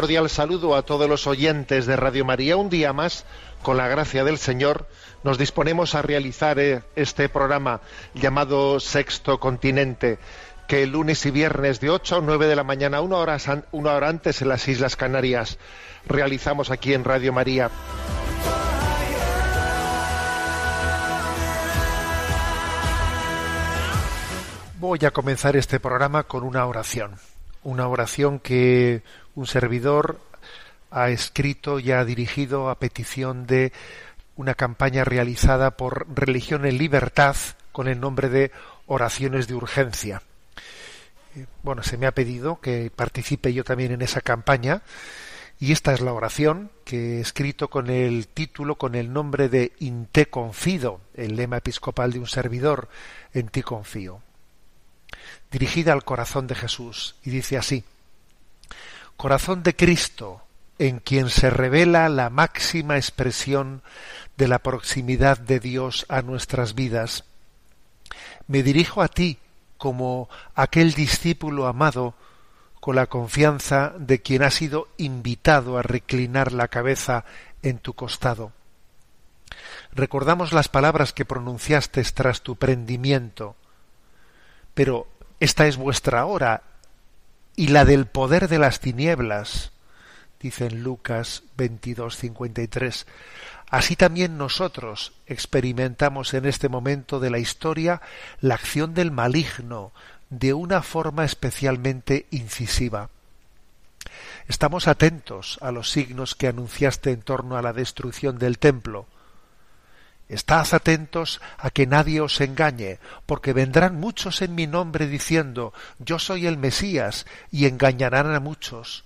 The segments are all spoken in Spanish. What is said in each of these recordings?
Cordial saludo a todos los oyentes de Radio María. Un día más, con la gracia del Señor, nos disponemos a realizar eh, este programa llamado Sexto Continente, que el lunes y viernes de 8 a 9 de la mañana, una hora, una hora antes en las Islas Canarias, realizamos aquí en Radio María. Voy a comenzar este programa con una oración, una oración que un servidor ha escrito y ha dirigido a petición de una campaña realizada por Religión en Libertad con el nombre de Oraciones de Urgencia. Eh, Bueno, se me ha pedido que participe yo también en esa campaña y esta es la oración que he escrito con el título, con el nombre de In te confido, el lema episcopal de un servidor, en ti confío dirigida al corazón de Jesús y dice así, Corazón de Cristo, en quien se revela la máxima expresión de la proximidad de Dios a nuestras vidas, me dirijo a ti como aquel discípulo amado con la confianza de quien ha sido invitado a reclinar la cabeza en tu costado. Recordamos las palabras que pronunciaste tras tu prendimiento, pero esta es vuestra hora y la del poder de las tinieblas, dice en Lucas 22:53. Así también nosotros experimentamos en este momento de la historia la acción del maligno de una forma especialmente incisiva. Estamos atentos a los signos que anunciaste en torno a la destrucción del templo. Estad atentos a que nadie os engañe, porque vendrán muchos en mi nombre diciendo Yo soy el Mesías, y engañarán a muchos.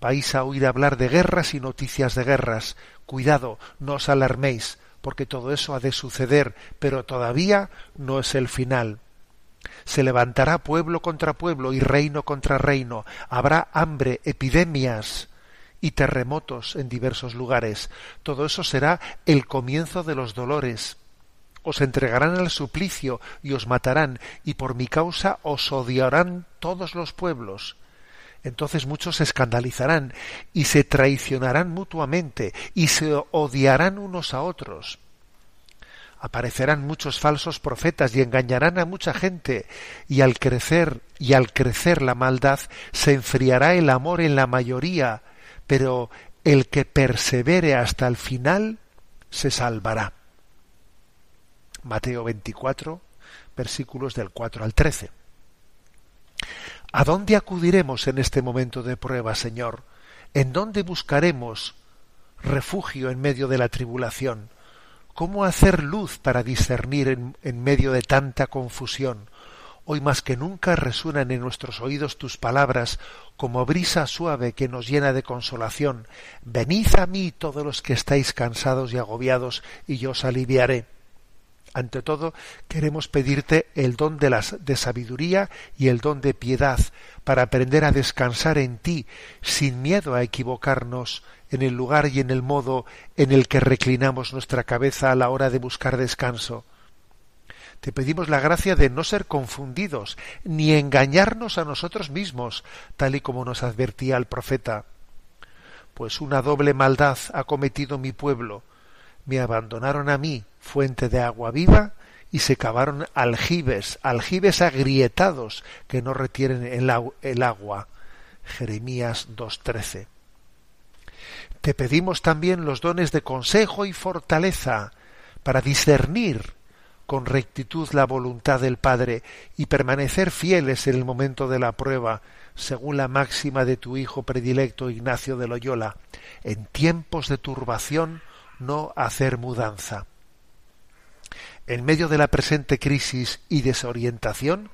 Vais a oír hablar de guerras y noticias de guerras. Cuidado, no os alarméis, porque todo eso ha de suceder, pero todavía no es el final. Se levantará pueblo contra pueblo y reino contra reino. Habrá hambre, epidemias, y terremotos en diversos lugares. Todo eso será el comienzo de los dolores. Os entregarán al suplicio y os matarán, y por mi causa os odiarán todos los pueblos. Entonces muchos se escandalizarán y se traicionarán mutuamente y se odiarán unos a otros. Aparecerán muchos falsos profetas y engañarán a mucha gente, y al crecer y al crecer la maldad se enfriará el amor en la mayoría, pero el que persevere hasta el final se salvará. Mateo 24, versículos del 4 al 13. ¿A dónde acudiremos en este momento de prueba, Señor? ¿En dónde buscaremos refugio en medio de la tribulación? ¿Cómo hacer luz para discernir en, en medio de tanta confusión? Hoy más que nunca resuenan en nuestros oídos tus palabras como brisa suave que nos llena de consolación. Venid a mí todos los que estáis cansados y agobiados, y yo os aliviaré. ante todo, queremos pedirte el don de, las, de sabiduría y el don de piedad para aprender a descansar en ti, sin miedo a equivocarnos en el lugar y en el modo en el que reclinamos nuestra cabeza a la hora de buscar descanso. Te pedimos la gracia de no ser confundidos, ni engañarnos a nosotros mismos, tal y como nos advertía el profeta. Pues una doble maldad ha cometido mi pueblo. Me abandonaron a mí, fuente de agua viva, y se cavaron aljibes, aljibes agrietados que no retienen el, el agua. Jeremías 2.13. Te pedimos también los dones de consejo y fortaleza para discernir con rectitud la voluntad del Padre y permanecer fieles en el momento de la prueba, según la máxima de tu Hijo predilecto Ignacio de Loyola, en tiempos de turbación no hacer mudanza. En medio de la presente crisis y desorientación,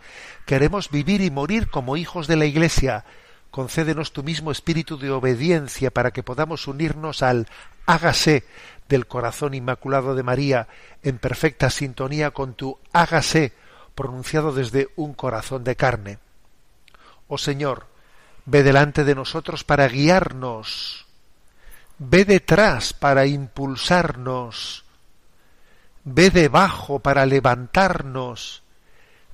queremos vivir y morir como hijos de la Iglesia. Concédenos tu mismo espíritu de obediencia para que podamos unirnos al hágase del corazón inmaculado de María en perfecta sintonía con tu hágase pronunciado desde un corazón de carne. Oh Señor, ve delante de nosotros para guiarnos, ve detrás para impulsarnos, ve debajo para levantarnos,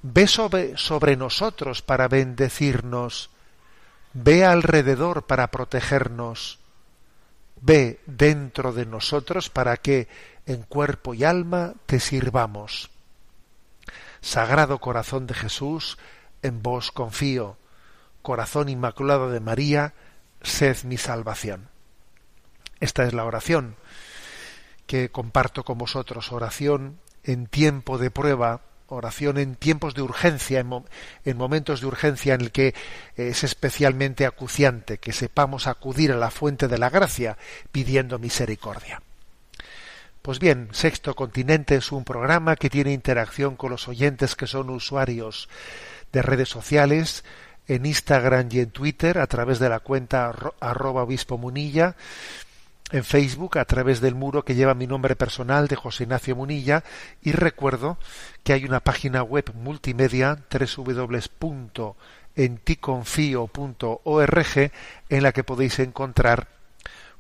ve sobre, sobre nosotros para bendecirnos, ve alrededor para protegernos, ve dentro de nosotros para que en cuerpo y alma te sirvamos. Sagrado corazón de Jesús, en vos confío. Corazón inmaculado de María, sed mi salvación. Esta es la oración que comparto con vosotros, oración en tiempo de prueba, oración en tiempos de urgencia, en, momentos de urgencia en el que es especialmente acuciante que sepamos acudir a la fuente de la gracia pidiendo misericordia. Pues bien, Sexto Continente es un programa que tiene interacción con los oyentes que son usuarios de redes sociales, en Instagram y en Twitter a través de la cuenta arroba obispo munilla, en Facebook a través del muro que lleva mi nombre personal de José Ignacio Munilla y recuerdo que hay una página web multimedia www.enticonfio.org en la que podéis encontrar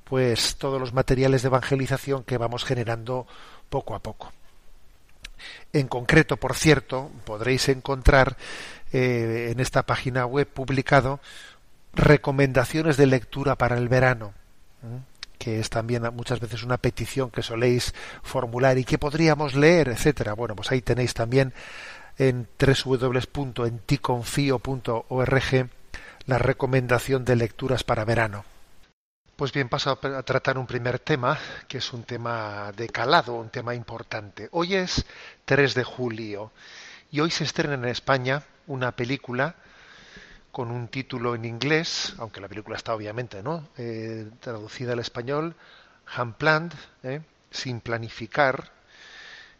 pues todos los materiales de evangelización que vamos generando poco a poco. En concreto, por cierto, podréis encontrar eh, en esta página web publicado recomendaciones de lectura para el verano que es también muchas veces una petición que soléis formular y que podríamos leer, etcétera. Bueno, pues ahí tenéis también en www.enticonfio.org la recomendación de lecturas para verano. Pues bien, paso a tratar un primer tema, que es un tema de calado, un tema importante. Hoy es 3 de julio y hoy se estrena en España una película con un título en inglés, aunque la película está obviamente no eh, traducida al español, Unplanned, eh, sin planificar.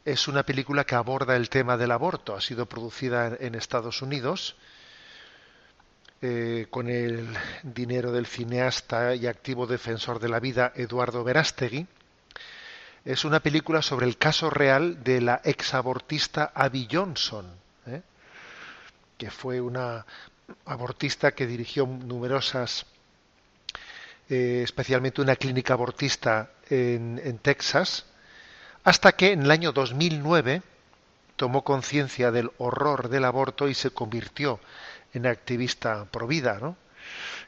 Es una película que aborda el tema del aborto. Ha sido producida en Estados Unidos eh, con el dinero del cineasta y activo defensor de la vida Eduardo Verástegui. Es una película sobre el caso real de la exabortista Abby Johnson, que fue una abortista que dirigió numerosas, eh, especialmente una clínica abortista en, Texas, hasta que en el año 2009 tomó conciencia del horror del aborto y se convirtió en activista pro vida, ¿no?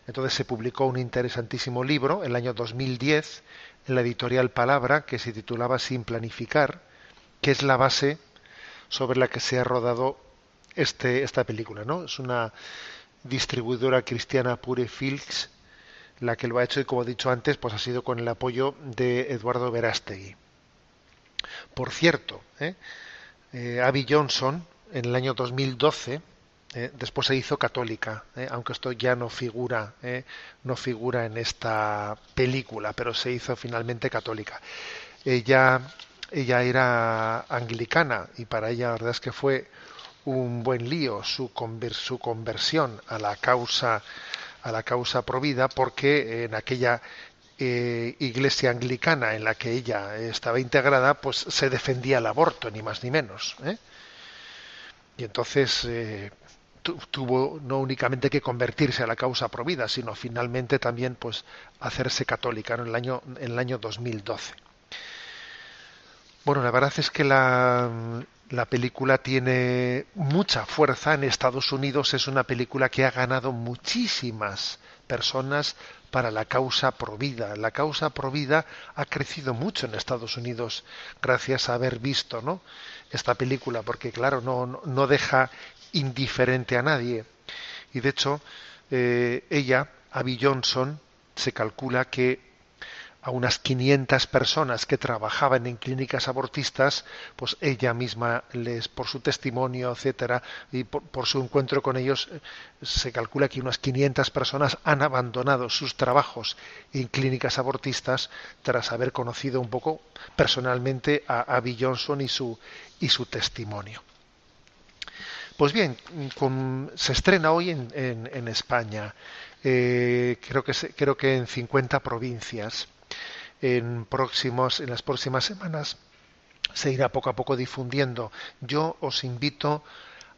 Entonces se publicó un interesantísimo libro en el año 2010 en la editorial Palabra que se titulaba Sin planificar, que es la base sobre la que se ha rodado este, esta película, ¿no? Es una distribuidora cristiana Pure Films la que lo ha hecho y como he dicho antes, pues ha sido con el apoyo de Eduardo Verástegui. Por cierto, ¿eh? eh Abby Johnson en el año 2012 eh, después se hizo católica, ¿eh? aunque esto ya no figura, no figura en esta película, pero se hizo finalmente católica. Ella, ella era anglicana y para ella la verdad es que fue un buen lío su, conversión a la causa a la causa provida porque en aquella eh, iglesia anglicana en la que ella estaba integrada, pues se defendía el aborto, ni más ni menos. ¿eh? Y entonces eh, tu- tuvo no únicamente que convertirse a la causa provida, sino finalmente también pues hacerse católica en el año en el año 2012. Bueno, la verdad es que la, la película tiene mucha fuerza en Estados Unidos. Es una película que ha ganado muchísimas personas para la causa provida. La causa provida ha crecido mucho en Estados Unidos gracias a haber visto ¿no? esta película, porque claro, no, no- deja indiferente a nadie. Y de hecho, eh, ella, Abby Johnson, se calcula que a unas 500 personas que trabajaban en clínicas abortistas, pues ella misma les, por su testimonio, etcétera, y por, su encuentro con ellos, se calcula que unas 500 personas han abandonado sus trabajos en clínicas abortistas tras haber conocido un poco personalmente a Abby Johnson y su, y su testimonio. Pues bien, se estrena hoy en, en- España, eh, creo, que creo que en 50 provincias. En, próximos, en las próximas semanas se irá poco a poco difundiendo. Yo os invito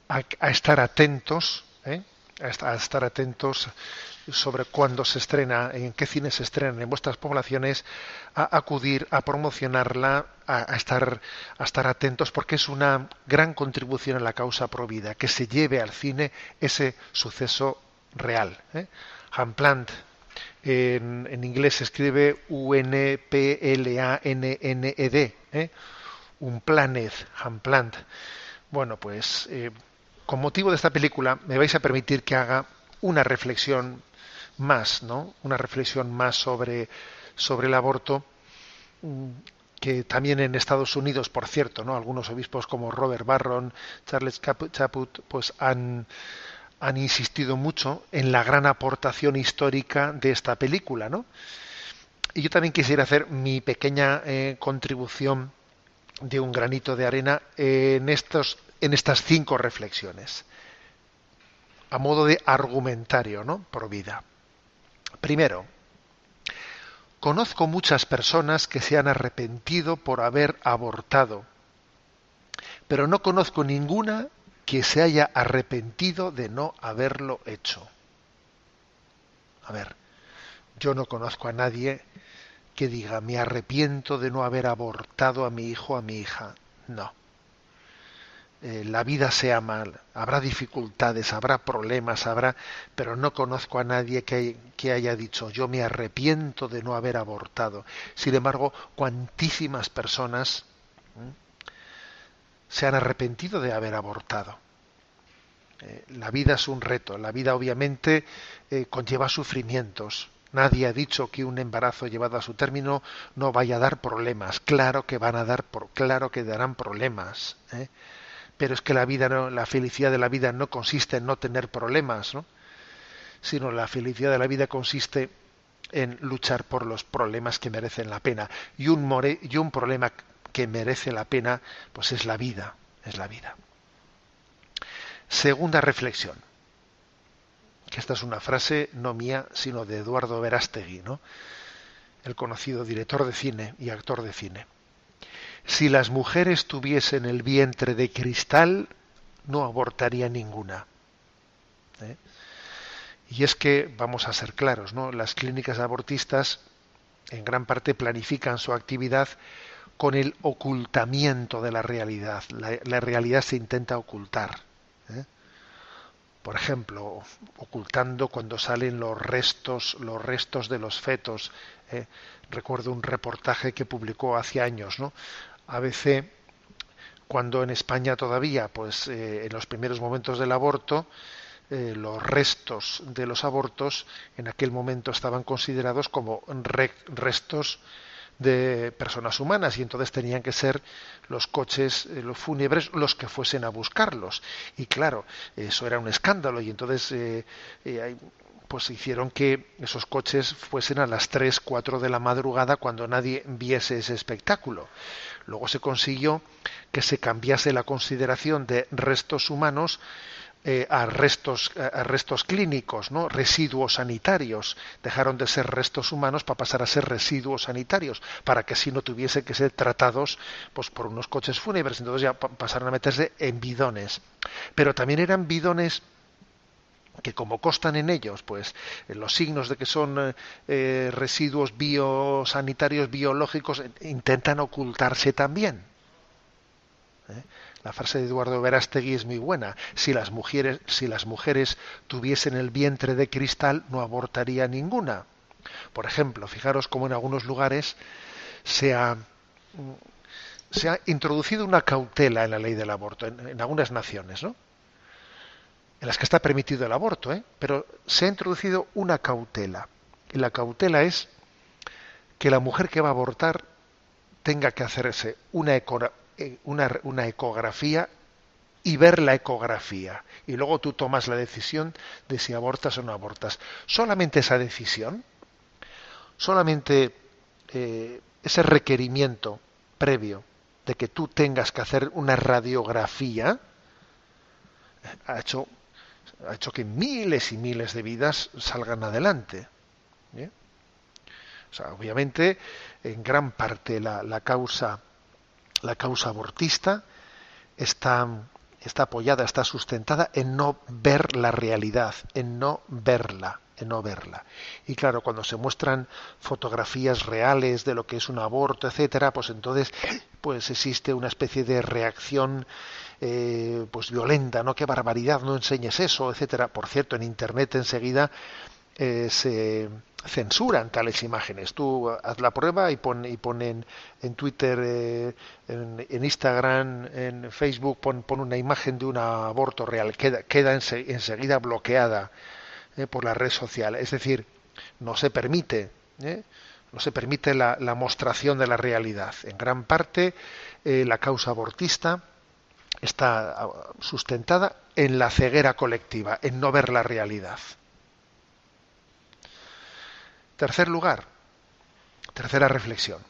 a, a estar atentos, ¿eh? a, est- a estar atentos sobre cuándo se estrena, en qué cines se estrenan en vuestras poblaciones, a acudir a promocionarla, a, estar, a estar atentos, porque es una gran contribución a la causa provida, que se lleve al cine ese suceso real. ¿eh? Hamplant, en, en inglés se escribe U-N-P-L-A-N-N-E-D, ¿eh? un planet, Hamplant. Bueno, pues eh, con motivo de esta película me vais a permitir que haga una reflexión más, ¿no? Una reflexión más sobre, sobre el aborto, mm, que también en Estados Unidos, por cierto, ¿no? Algunos obispos como Robert Barron, Charles Capu- Chaput, pues han, han insistido mucho en la gran aportación histórica de esta película, ¿no? Y yo también quisiera hacer mi pequeña eh, contribución de un granito de arena en estos en estas cinco reflexiones a modo de argumentario, ¿no? Por vida. Primero, conozco muchas personas que se han arrepentido por haber abortado, pero no conozco ninguna que se haya arrepentido de no haberlo hecho. A ver, yo no conozco a nadie que diga me arrepiento de no haber abortado a mi hijo o a mi hija. No. Eh, la vida sea mal, habrá dificultades, habrá problemas, habrá, pero no conozco a nadie que, haya dicho yo me arrepiento de no haber abortado. Sin embargo, cuantísimas personas. Se han arrepentido de haber abortado. Eh, la vida es un reto, la vida obviamente eh, conlleva sufrimientos. Nadie ha dicho que un embarazo llevado a su término no vaya a dar problemas. Claro que van a dar, por, claro que darán problemas. ¿eh? Pero es que la felicidad de la vida no consiste en no tener problemas, ¿no? Sino la felicidad de la vida consiste en luchar por los problemas que merecen la pena. Y un, more, y un problema que merece la pena, pues es la vida, es la vida. Segunda reflexión, que esta es una frase no mía, sino de Eduardo Verástegui, ¿no? el conocido director de cine y actor de cine. Si las mujeres tuviesen el vientre de cristal, no abortaría ninguna. ¿Eh? Y es que, vamos a ser claros, ¿no? Las clínicas abortistas en gran parte planifican su actividad con el ocultamiento de la realidad. La, realidad se intenta ocultar. ¿eh? Por ejemplo, ocultando cuando salen los restos, los restos de los fetos. ¿eh? Recuerdo un reportaje que publicó hace años, ¿no? ABC, cuando en España todavía, pues eh, en los primeros momentos del aborto, los restos de los abortos en aquel momento estaban considerados como re restos de personas humanas y entonces tenían que ser los coches, eh, los fúnebres, los que fuesen a buscarlos. Y claro, eso era un escándalo y entonces eh, eh, pues hicieron que esos coches fuesen a las 3, 4 de la madrugada cuando nadie viese ese espectáculo. Luego se consiguió que se cambiase la consideración de restos humanos eh, a restos a restos clínicos, ¿no? residuos sanitarios. Dejaron de ser restos humanos para pasar a ser residuos sanitarios, para que así no tuviese que ser tratados pues, por unos coches fúnebres. Entonces ya pa- pasaron a meterse en bidones. Pero también eran bidones que como constan en ellos, pues los signos de que son eh, eh, residuos biosanitarios biológicos, eh, intentan ocultarse también. ¿eh? La frase de Eduardo Verástegui es muy buena. Si las mujeres, si las mujeres tuviesen el vientre de cristal, no abortaría ninguna. Por ejemplo, fijaros cómo en algunos lugares se ha, se ha introducido una cautela en la ley del aborto, en, en algunas naciones, ¿no? En las que está permitido el aborto, ¿eh? Pero se ha introducido una cautela. Y la cautela es que la mujer que va a abortar tenga que hacerse una, una, ecografía y ver la ecografía. Y luego tú tomas la decisión de si abortas o no abortas. Solamente esa decisión, solamente eh, ese requerimiento previo de que tú tengas que hacer una radiografía, ha hecho, ha hecho que miles y miles de vidas salgan adelante. ¿eh? Obviamente, en gran parte la, la causa, la causa abortista está, está apoyada, está sustentada en no ver la realidad, en no verla, en no verla. Y claro, cuando se muestran fotografías reales de lo que es un aborto, etcétera, pues entonces, pues existe una especie de reacción eh, pues violenta, ¿no? Qué barbaridad, no enseñes eso, etcétera. Por cierto, en internet enseguida eh, se censuran tales imágenes. Tú haz la prueba y pon, y pon en, Twitter, eh, en, en Instagram, en Facebook, pon, pon una imagen de un aborto real. Queda, queda ense- enseguida bloqueada eh, por la red social. Es decir, no se permite, ¿eh? no se permite la, la mostración de la realidad. En gran parte, la causa abortista está ah, sustentada en la ceguera colectiva, en no ver la realidad. Tercer lugar, tercera reflexión.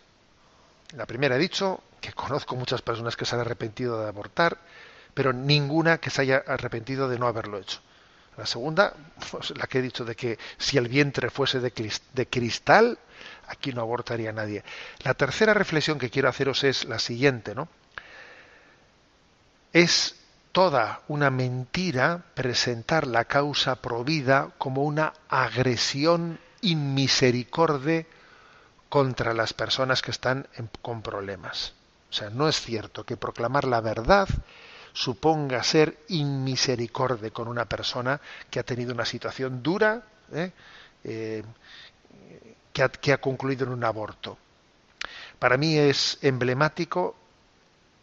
La primera he dicho que conozco muchas personas que se han arrepentido de abortar, pero ninguna que se haya arrepentido de no haberlo hecho. La segunda, pues, la que he dicho de que si el vientre fuese de, cris- de cristal, aquí no abortaría nadie. La tercera reflexión que quiero haceros es la siguiente, ¿no? Es toda una mentira presentar la causa provida como una agresión inmisericorde contra las personas que están con problemas. O sea, no es cierto que proclamar la verdad suponga ser inmisericorde con una persona que ha tenido una situación dura, ¿eh? Eh, que, ha, que ha concluido en un aborto. Para mí es emblemático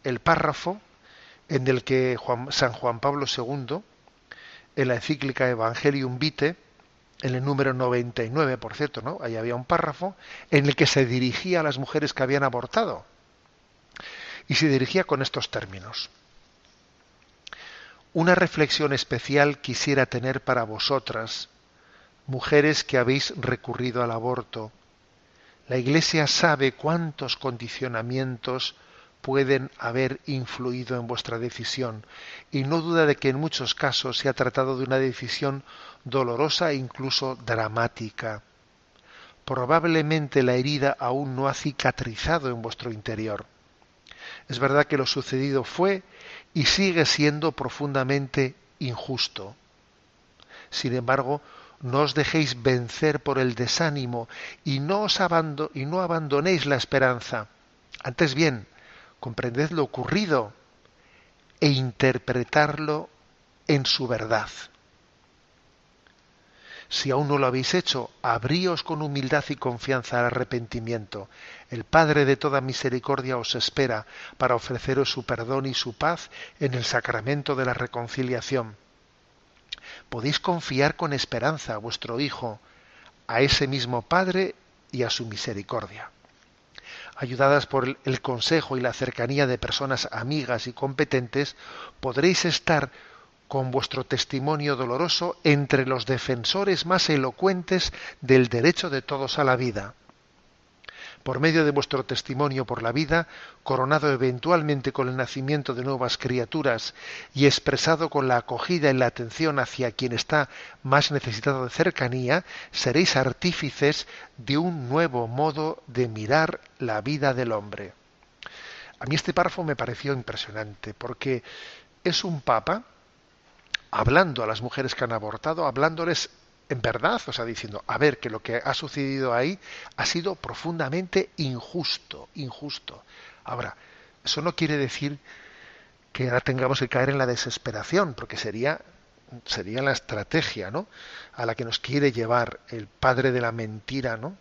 el párrafo en el que Juan- San Juan Pablo II, en la encíclica Evangelium Vitae, en el número 99, por cierto, ¿no? Ahí había un párrafo en el que se dirigía a las mujeres que habían abortado. Y se dirigía con estos términos. Una reflexión especial quisiera tener para vosotras, mujeres que habéis recurrido al aborto. La Iglesia sabe cuántos condicionamientos pueden haber influido en vuestra decisión y no duda de que en muchos casos se ha tratado de una decisión dolorosa e incluso dramática. Probablemente la herida aún no ha cicatrizado en vuestro interior. Es verdad que lo sucedido fue y sigue siendo profundamente injusto. Sin embargo, no os dejéis vencer por el desánimo y no, os y no abandonéis la esperanza. Antes bien, comprended lo ocurrido e interpretarlo en su verdad. Si aún no lo habéis hecho, abríos con humildad y confianza al arrepentimiento. El Padre de toda misericordia os espera para ofreceros su perdón y su paz en el sacramento de la reconciliación. Podéis confiar con esperanza a vuestro Hijo, a ese mismo Padre y a su misericordia. Ayudadas por el- consejo y la cercanía de personas amigas y competentes, podréis estar con vuestro testimonio doloroso entre los defensores más elocuentes del derecho de todos a la vida. Por medio de vuestro testimonio por la vida, coronado eventualmente con el nacimiento de nuevas criaturas y expresado con la acogida y la atención hacia quien está más necesitado de cercanía, seréis artífices de un nuevo modo de mirar la vida del hombre. A mí este párrafo me pareció impresionante porque es un papa hablando a las mujeres que han abortado, hablándoles en verdad, o sea, diciendo, a ver, que lo que ha sucedido ahí ha sido profundamente injusto, injusto. Ahora, eso no quiere decir que ahora tengamos que caer en la desesperación, porque sería sería la estrategia, ¿no? A la que nos quiere llevar el padre de la mentira, ¿no?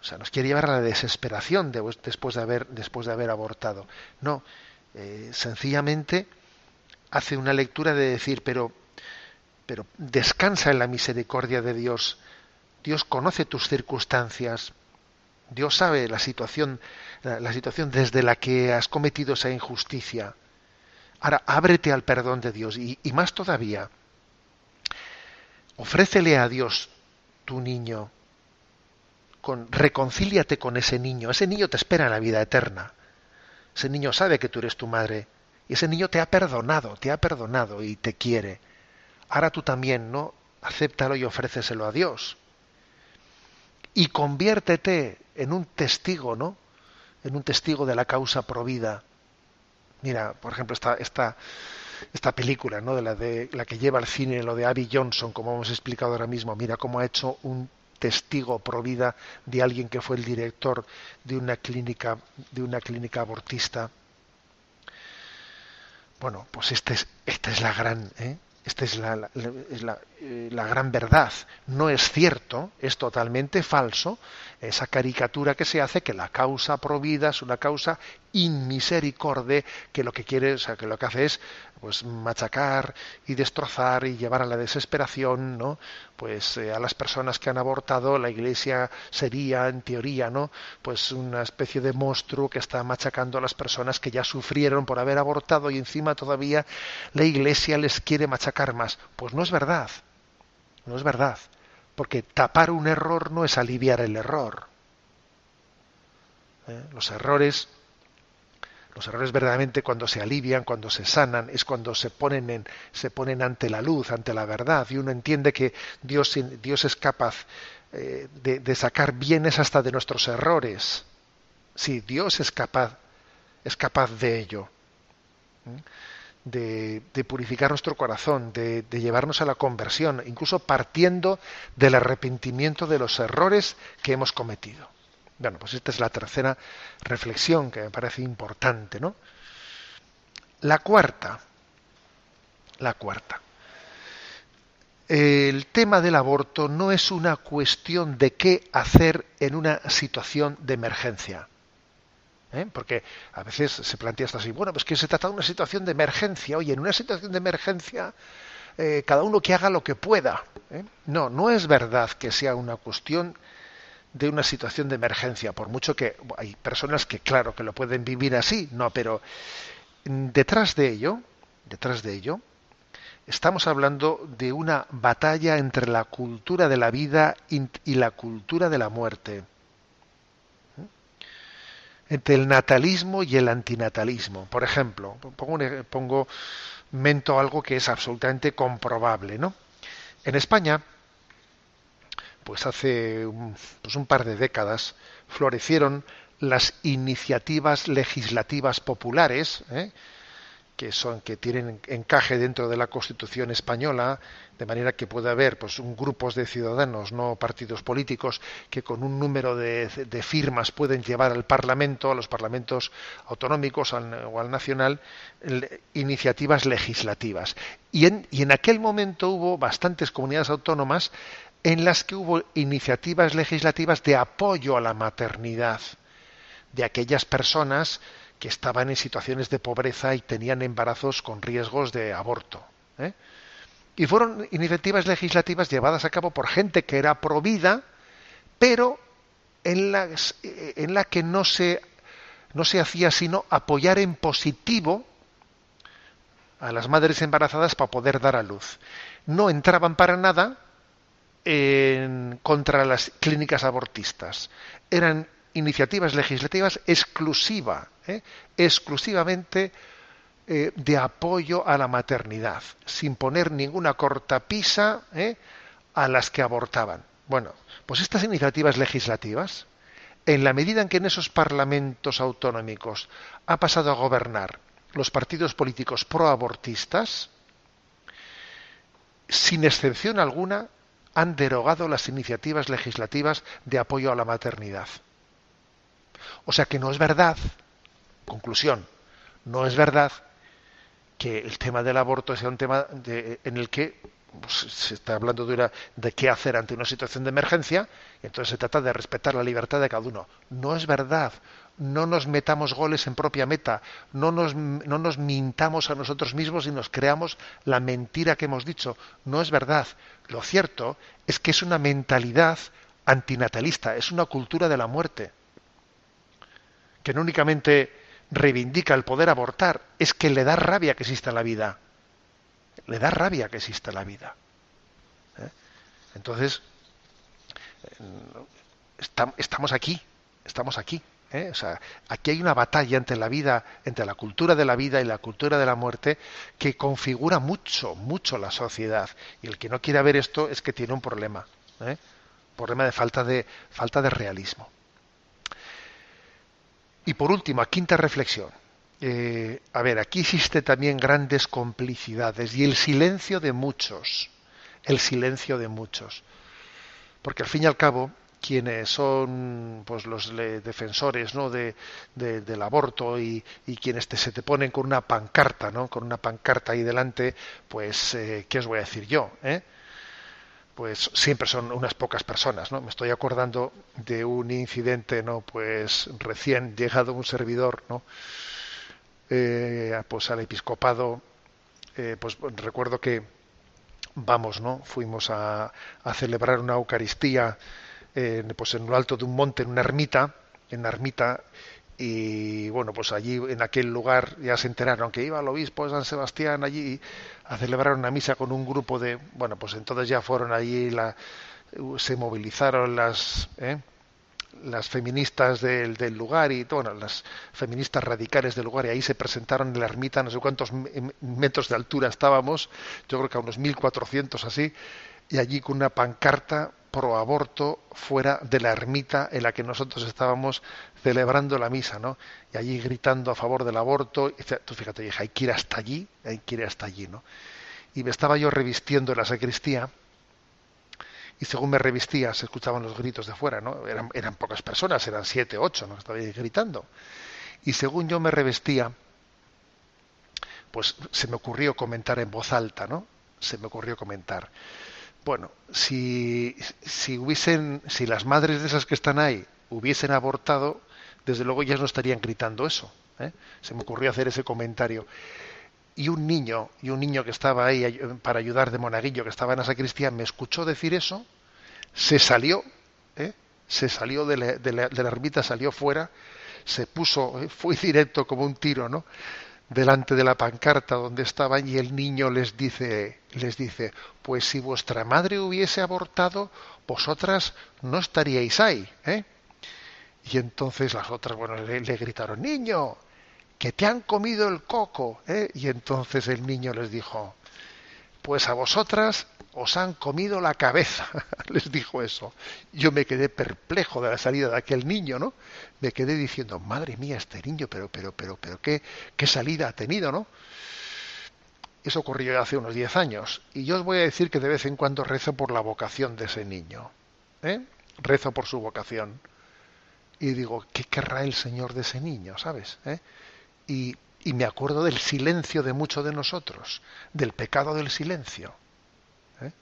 O sea, nos quiere llevar a la desesperación después de haber después de haber abortado. No, eh, sencillamente hace una lectura de decir, pero pero descansa en la misericordia de Dios. Dios conoce tus circunstancias. Dios sabe la situación, la situación desde la que has cometido esa injusticia. Ahora, ábrete al perdón de Dios y, más todavía, ofrécele a Dios tu niño, con, reconcíliate con ese niño. Ese niño te espera en la vida eterna. Ese niño sabe que tú eres tu madre y ese niño te ha perdonado, te ha perdonado y te quiere ahora tú también, ¿no? Acéptalo y ofréceselo a Dios. Y conviértete en un testigo, ¿no? En un testigo de la causa provida. Mira, por ejemplo, esta, esta, esta película, ¿no? De la, de la que lleva al cine, lo de Abby Johnson, como hemos explicado ahora mismo. Mira cómo ha hecho un testigo provida de alguien que fue el director de una clínica, de una clínica abortista. Bueno, pues este es, esta es la gran, ¿eh? Esta es la, eh, la, gran verdad. No es cierto, es totalmente falso esa caricatura que se hace que la causa provida es una causa inmisericorde que lo que quiere, o sea, que lo que hace es pues machacar y destrozar y llevar a la desesperación, ¿no? Pues eh, a las personas que han abortado, la Iglesia sería, en teoría, ¿no? Pues una especie de monstruo que está machacando a las personas que ya sufrieron por haber abortado y encima todavía la Iglesia les quiere machacar más. Pues no es verdad, no es verdad, porque tapar un error no es aliviar el error. ¿Eh? Los errores los errores verdaderamente cuando se alivian, cuando se sanan, es cuando se ponen, en, se ponen ante la luz, ante la verdad, y uno entiende que Dios, Dios es capaz eh, de, sacar bienes hasta de nuestros errores. Sí, Dios es capaz, es capaz de ello. De, purificar nuestro corazón, de, llevarnos a la conversión, incluso partiendo del arrepentimiento de los errores que hemos cometido. Bueno, pues esta es la tercera reflexión que me parece importante, ¿no? La cuarta, la cuarta. El tema del aborto no es una cuestión de qué hacer en una situación de emergencia. ¿eh? Porque a veces se plantea esto así, bueno, pues que se trata de una situación de emergencia. Oye, en una situación de emergencia, eh, cada uno que haga lo que pueda. ¿eh? No, no es verdad que sea una cuestión de una situación de emergencia, por mucho que hay personas que claro que lo pueden vivir así, no, pero detrás de ello, detrás de ello, estamos hablando de una batalla entre la cultura de la vida y la cultura de la muerte. Entre el natalismo y el antinatalismo. Por ejemplo, pongo, pongo mento algo que es absolutamente comprobable, ¿no? En España, pues hace un, pues un par de décadas florecieron las iniciativas legislativas populares, ¿eh? que son que tienen encaje dentro de la Constitución española, de manera que puede haber pues un grupos de ciudadanos, no partidos políticos, que con un número de, de firmas pueden llevar al Parlamento, a los parlamentos autonómicos al, o al nacional, iniciativas legislativas. Y en, y en aquel momento hubo bastantes comunidades autónomas en las que hubo iniciativas legislativas de apoyo a la maternidad de aquellas personas que estaban en situaciones de pobreza y tenían embarazos con riesgos de aborto. ¿eh? Y fueron iniciativas legislativas llevadas a cabo por gente que era provida, pero en, las, en que no se, no se hacía sino apoyar en positivo a las madres embarazadas para poder dar a luz. No entraban para nada en, contra las clínicas abortistas. Eran iniciativas legislativas exclusiva, ¿eh? exclusivamente eh, de apoyo a la maternidad, sin poner ninguna cortapisa ¿eh? a las que abortaban. Bueno, pues estas iniciativas legislativas, en la medida en que en esos parlamentos autonómicos ha pasado a gobernar los partidos políticos proabortistas, sin excepción alguna, han derogado las iniciativas legislativas de apoyo a la maternidad. O sea que no es verdad, conclusión, no es verdad que el tema del aborto sea un tema en el que se está hablando de, una, de qué hacer ante una situación de emergencia, y entonces se trata de respetar la libertad de cada uno. No es verdad. No nos metamos goles en propia meta, no nos, no nos mintamos a nosotros mismos y nos creamos la mentira que hemos dicho. No es verdad. Lo cierto es que es una mentalidad antinatalista, es una cultura de la muerte, que no únicamente reivindica el poder abortar, es que le da rabia que exista la vida le da rabia que exista la vida. ¿eh? Entonces, eh, estamos aquí, estamos aquí. ¿eh? O sea, aquí hay una batalla entre la vida, entre la cultura de la vida y la cultura de la muerte que configura mucho, mucho la sociedad. Y el que no quiera ver esto es que tiene un problema, ¿eh? problema de falta de falta de realismo. Y por último, quinta reflexión. Eh, a ver, aquí existe también grandes complicidades y el silencio de muchos, el silencio de muchos. Porque al fin y al cabo, quienes son pues los defensores ¿no? de, del aborto y, quienes se te ponen con una pancarta, ¿no? con una pancarta ahí delante, pues, eh, ¿qué os voy a decir yo? Eh? Pues siempre son unas pocas personas, ¿no? Me estoy acordando de un incidente, ¿no? Pues recién llegado un servidor, ¿no? Eh, pues al episcopado, eh, pues recuerdo que vamos, ¿no? Fuimos a, celebrar una Eucaristía pues en lo alto de un monte, en una ermita, en una ermita, y bueno, pues allí en aquel lugar ya se enteraron que iba el obispo de San Sebastián allí a celebrar una misa con un grupo de, bueno, pues entonces ya fueron allí, la, se movilizaron las, ¿eh? Las feministas del, del, lugar y bueno, las feministas radicales del lugar y ahí se presentaron en la ermita, no sé cuántos metros de altura estábamos, yo creo que a unos 1400 así, y allí con una pancarta pro aborto fuera de la ermita en la que nosotros estábamos celebrando la misa, ¿no? Y allí gritando a favor del aborto, y tú fíjate, dije, hay que ir hasta allí, hay que ir hasta allí, ¿no? Y me estaba yo revistiendo en la sacristía, y según me revestía se escuchaban los gritos de fuera, ¿no? Eran, eran pocas personas, eran siete, ocho, ¿no? Estaba ahí gritando. Y según yo me revestía, pues se me ocurrió comentar en voz alta, ¿no? Se me ocurrió comentar. Bueno, si, si hubiesen, si las madres de esas que están ahí hubiesen abortado, desde luego ya no estarían gritando eso. ¿eh? Se me ocurrió hacer ese comentario y un niño, y un niño que estaba ahí para ayudar de monaguillo, que estaba en la sacristía, me escuchó decir eso, se salió, ¿eh? se salió de la, de, la, de la, ermita, salió fuera, se puso, ¿eh? fue directo como un tiro, ¿no? delante de la pancarta donde estaban y el niño les dice les dice pues si vuestra madre hubiese abortado vosotras no estaríais ahí ¿eh? y entonces las otras bueno le, le gritaron niño que te han comido el coco. ¿eh? Y entonces el niño les dijo, pues a vosotras os han comido la cabeza, les dijo eso. Yo me quedé perplejo de la salida de aquel niño, ¿no? Me quedé diciendo, madre mía, este niño, pero, pero, pero, pero, qué, qué salida ha tenido, ¿no? Eso ocurrió hace unos diez años. Y yo os voy a decir que de vez en cuando rezo por la vocación de ese niño. ¿eh? Rezo por su vocación. Y digo, ¿qué querrá el Señor de ese niño? ¿Sabes? ¿Eh? Y, me acuerdo del silencio de muchos de nosotros, del pecado del silencio. ¿eh?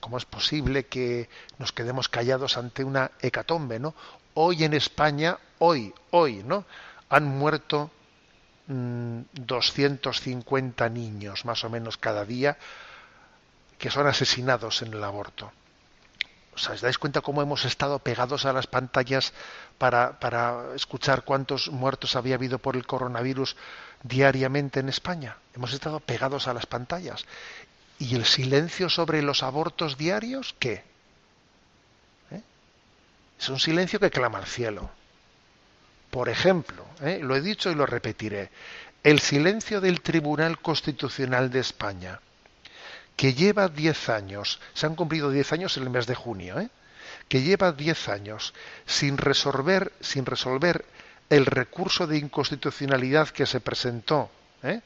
¿Cómo es posible que nos quedemos callados ante una hecatombe, ¿no? Hoy en España, hoy, hoy, ¿no? Han muerto mmm, 250 niños, más o menos cada día, que son asesinados en el aborto. ¿Os dais cuenta cómo hemos estado pegados a las pantallas para, para escuchar cuántos muertos había habido por el coronavirus diariamente en España? Hemos estado pegados a las pantallas. ¿Y el silencio sobre los abortos diarios qué? ¿Eh? Es un silencio que clama al cielo. Por ejemplo, ¿eh? lo he dicho y lo repetiré, el silencio del Tribunal Constitucional de España, que lleva diez años, se han cumplido diez años en el mes de junio, ¿eh? que lleva diez años sin resolver, sin resolver el recurso de inconstitucionalidad que se presentó ¿eh?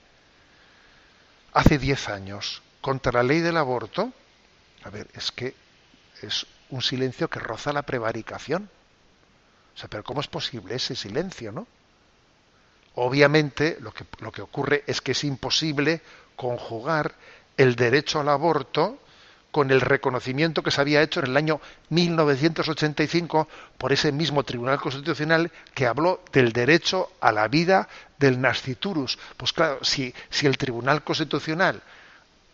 hace diez años contra la ley del aborto, a ver, es que es un silencio que roza la prevaricación. O sea, pero ¿cómo es posible ese silencio, no? Obviamente, lo que, lo que ocurre es que es imposible conjugar el derecho al aborto con el reconocimiento que se había hecho en el año 1985 por ese mismo Tribunal Constitucional que habló del derecho a la vida del nasciturus. Pues claro, si, si el Tribunal Constitucional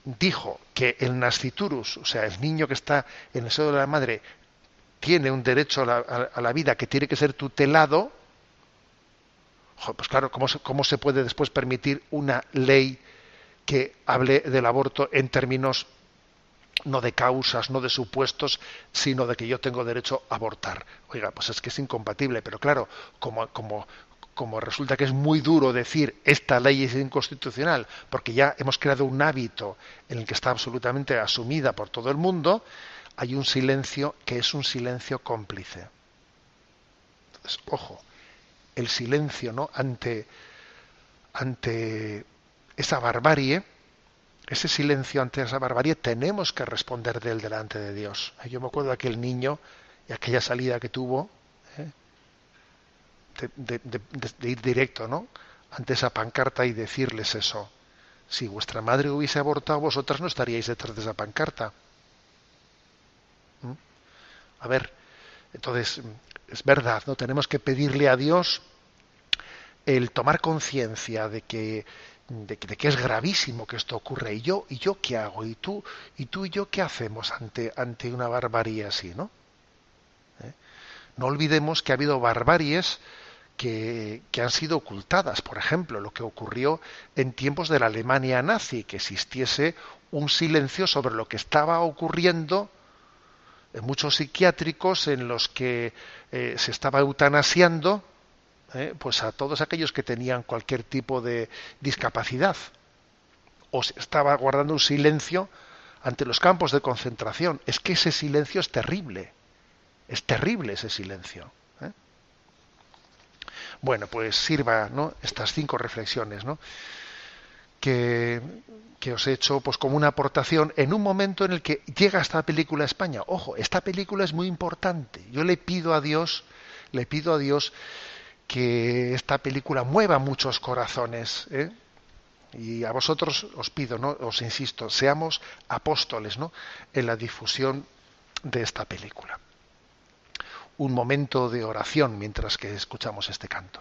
dijo que el nasciturus, o sea, el niño que está en el seno de la madre, tiene un derecho a la, vida que tiene que ser tutelado, pues claro, ¿cómo ¿cómo se puede después permitir una ley que hable del aborto en términos no de causas, no de supuestos, sino de que yo tengo derecho a abortar? Oiga, pues es que es incompatible, pero claro, como, como, como resulta que es muy duro decir esta ley es inconstitucional, porque ya hemos creado un hábito en el que está absolutamente asumida por todo el mundo, hay un silencio que es un silencio cómplice. Entonces, ojo, el silencio ¿no? ante, ante esa barbarie, ese silencio ante esa barbarie, tenemos que responder de él delante de Dios. Yo me acuerdo de aquel niño y aquella salida que tuvo, ¿eh? de, ir directo ¿no? ante esa pancarta y decirles eso. Si vuestra madre hubiese abortado, vosotras no estaríais detrás de esa pancarta. ¿Mm? A ver, entonces, es verdad, ¿no? Tenemos que pedirle a Dios el tomar conciencia de que, de, que es gravísimo que esto ocurra. ¿Y yo, y yo qué hago? ¿Y tú, y tú y yo qué hacemos ante, ante una barbarie así, no? ¿Eh? No olvidemos que ha habido barbaries que, que, han sido ocultadas. Por ejemplo, lo que ocurrió en tiempos de la Alemania nazi, que existiese un silencio sobre lo que estaba ocurriendo en muchos psiquiátricos en los que eh, se estaba eutanasiando eh, pues a todos aquellos que tenían cualquier tipo de discapacidad. O estaba guardando un silencio ante los campos de concentración. Es que ese silencio es terrible. Es terrible ese silencio. ¿eh? Bueno, pues sirva estas cinco reflexiones ¿no? que, que, os he hecho pues, como una aportación en un momento en el que llega esta película a España. Ojo, esta película es muy importante. Yo le pido a Dios, le pido a Dios que esta película mueva muchos corazones. ¿eh? Y a vosotros os pido, ¿no? os insisto, seamos apóstoles ¿no? en la difusión de esta película un momento de oración mientras que escuchamos este canto.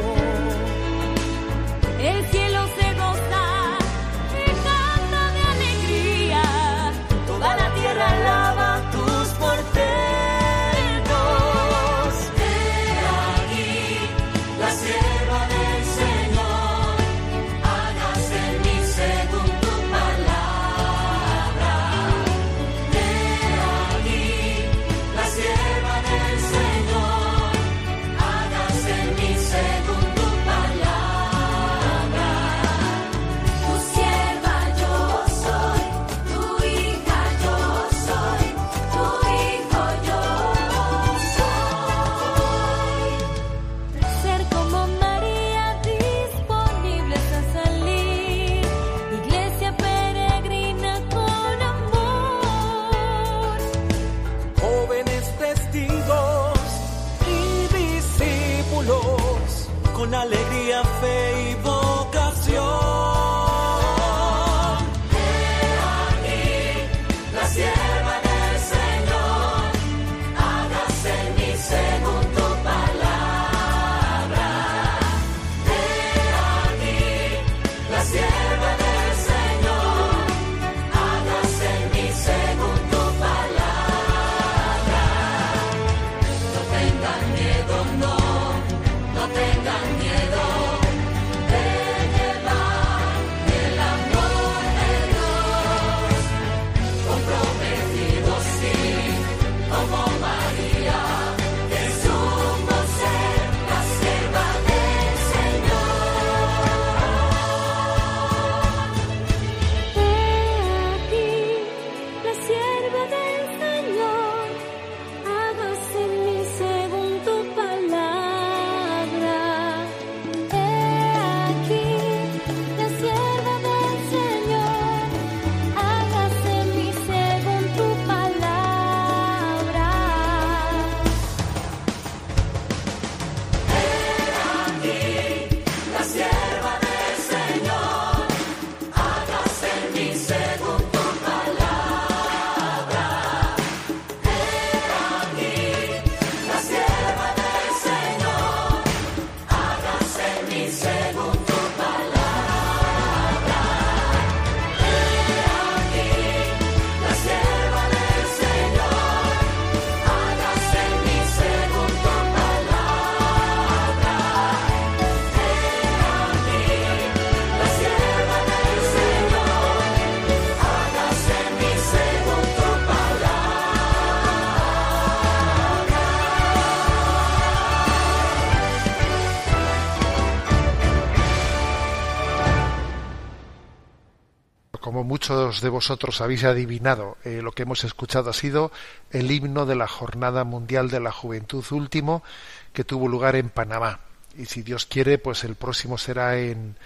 De vosotros habéis adivinado, eh, lo que hemos escuchado ha sido el himno de la Jornada Mundial de la Juventud último que tuvo lugar en Panamá. Y si Dios quiere, pues el próximo será en,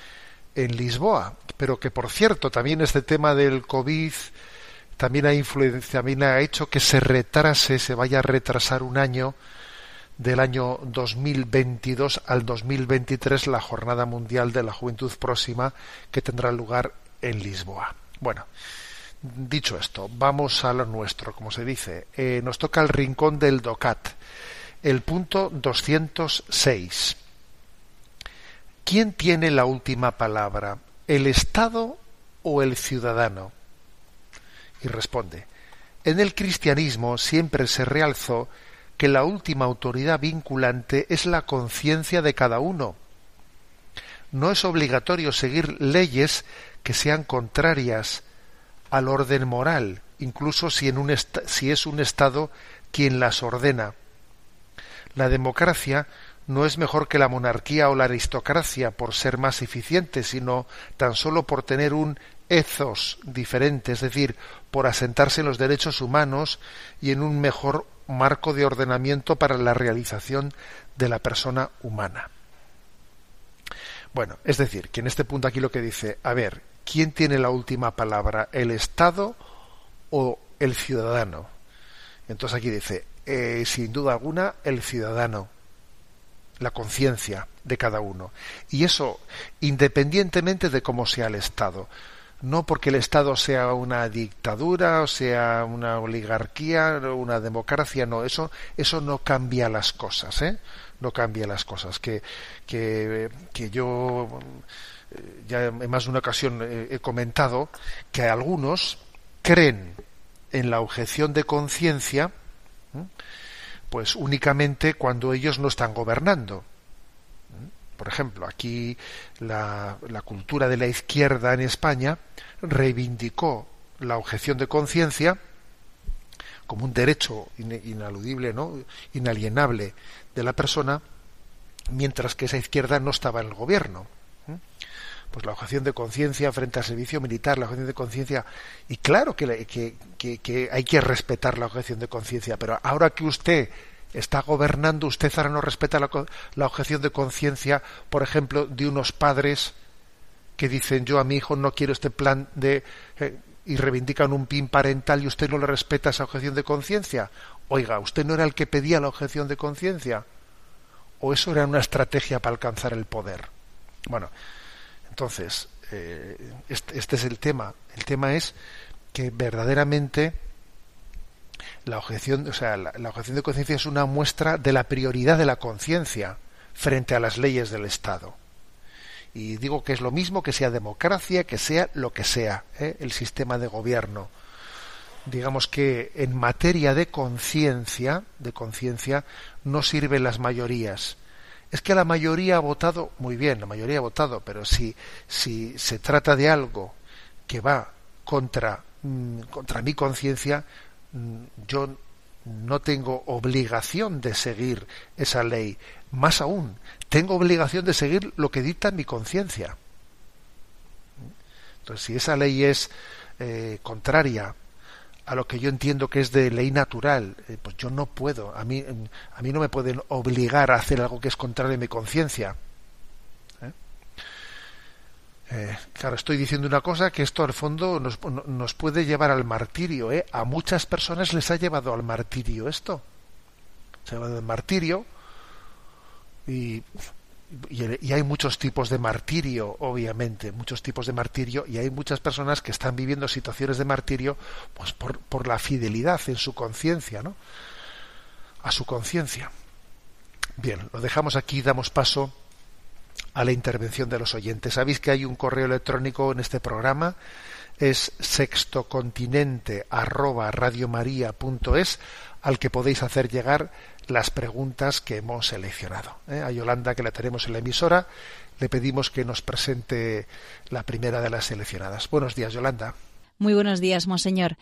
en Lisboa. Pero que, por cierto, también este tema del COVID también ha, también ha hecho que se retrase, se vaya a retrasar un año del año 2022 al 2023 la Jornada Mundial de la Juventud Próxima que tendrá lugar en Lisboa. Bueno, dicho esto, vamos a lo nuestro, como se dice. Eh, nos toca el rincón del DOCAT, el punto 206. ¿Quién tiene la última palabra? ¿El Estado o el ciudadano? Y responde, en el cristianismo siempre se realzó que la última autoridad vinculante es la conciencia de cada uno. No es obligatorio seguir leyes que sean contrarias al orden moral, incluso si, en un si es un Estado quien las ordena. La democracia no es mejor que la monarquía o la aristocracia por ser más eficiente, sino tan solo por tener un ethos diferente, es decir, por asentarse en los derechos humanos y en un mejor marco de ordenamiento para la realización de la persona humana. Bueno, es decir, que en este punto aquí lo que dice, a ver, ¿quién tiene la última palabra? ¿El Estado o el ciudadano? Entonces aquí dice, eh, sin duda alguna, el ciudadano, la conciencia de cada uno. Y eso independientemente de cómo sea el Estado no porque el Estado sea una dictadura o sea una oligarquía o una democracia, no, eso, eso no cambia las cosas, ¿eh? No cambia las cosas. Que, que, que yo ya en más de una ocasión he comentado que algunos creen en la objeción de conciencia, pues únicamente cuando ellos no están gobernando por ejemplo, aquí la, cultura de la izquierda en España reivindicó la objeción de conciencia como un derecho inaludible, ¿no? inalienable de la persona, mientras que esa izquierda no estaba en el gobierno. Pues la objeción de conciencia frente al servicio militar, la objeción de conciencia, y claro que, que hay que respetar la objeción de conciencia, pero ahora que usted está gobernando, usted ahora no respeta la, la objeción de conciencia, por ejemplo, de unos padres que dicen yo a mi hijo no quiero este plan de eh, y reivindican un pin parental y usted no le respeta esa objeción de conciencia. Oiga, ¿usted no era el que pedía la objeción de conciencia? ¿O eso era una estrategia para alcanzar el poder? Bueno, entonces, eh, este, este es el tema. El tema es que verdaderamente la objeción, o sea, la, objeción de conciencia es una muestra de la prioridad de la conciencia frente a las leyes del Estado. Y digo que es lo mismo que sea democracia, que sea lo que sea, ¿eh? el sistema de gobierno. Digamos que en materia de conciencia, de conciencia, no sirven las mayorías. Es que la mayoría ha votado, muy bien, la mayoría ha votado, pero si, si se trata de algo que va contra, mm, contra mi conciencia, Mm, yo no tengo obligación de seguir esa ley. Más aún, tengo obligación de seguir lo que dicta mi conciencia. Entonces, si esa ley es eh, contraria a lo que yo entiendo que es de ley natural, eh, pues yo no puedo. A mí, a mí no me pueden obligar a hacer algo que es contrario a mi conciencia. Eh, claro, estoy diciendo una cosa que esto al fondo nos, nos puede llevar al martirio. ¿eh? A muchas personas les ha llevado al martirio esto. Se ha llevado al martirio y, y, hay muchos tipos de martirio, obviamente, muchos tipos de martirio y hay muchas personas que están viviendo situaciones de martirio pues por, la fidelidad en su conciencia, ¿no? A su conciencia. Bien, lo dejamos aquí, damos paso a la intervención de los oyentes. Sabéis que hay un correo electrónico en este programa, es sextocontinente arroba es al que podéis hacer llegar las preguntas que hemos seleccionado. ¿eh? A Yolanda, que la tenemos en la emisora, le pedimos que nos presente la primera de las seleccionadas. Buenos días, Yolanda. Muy buenos días, monseñor.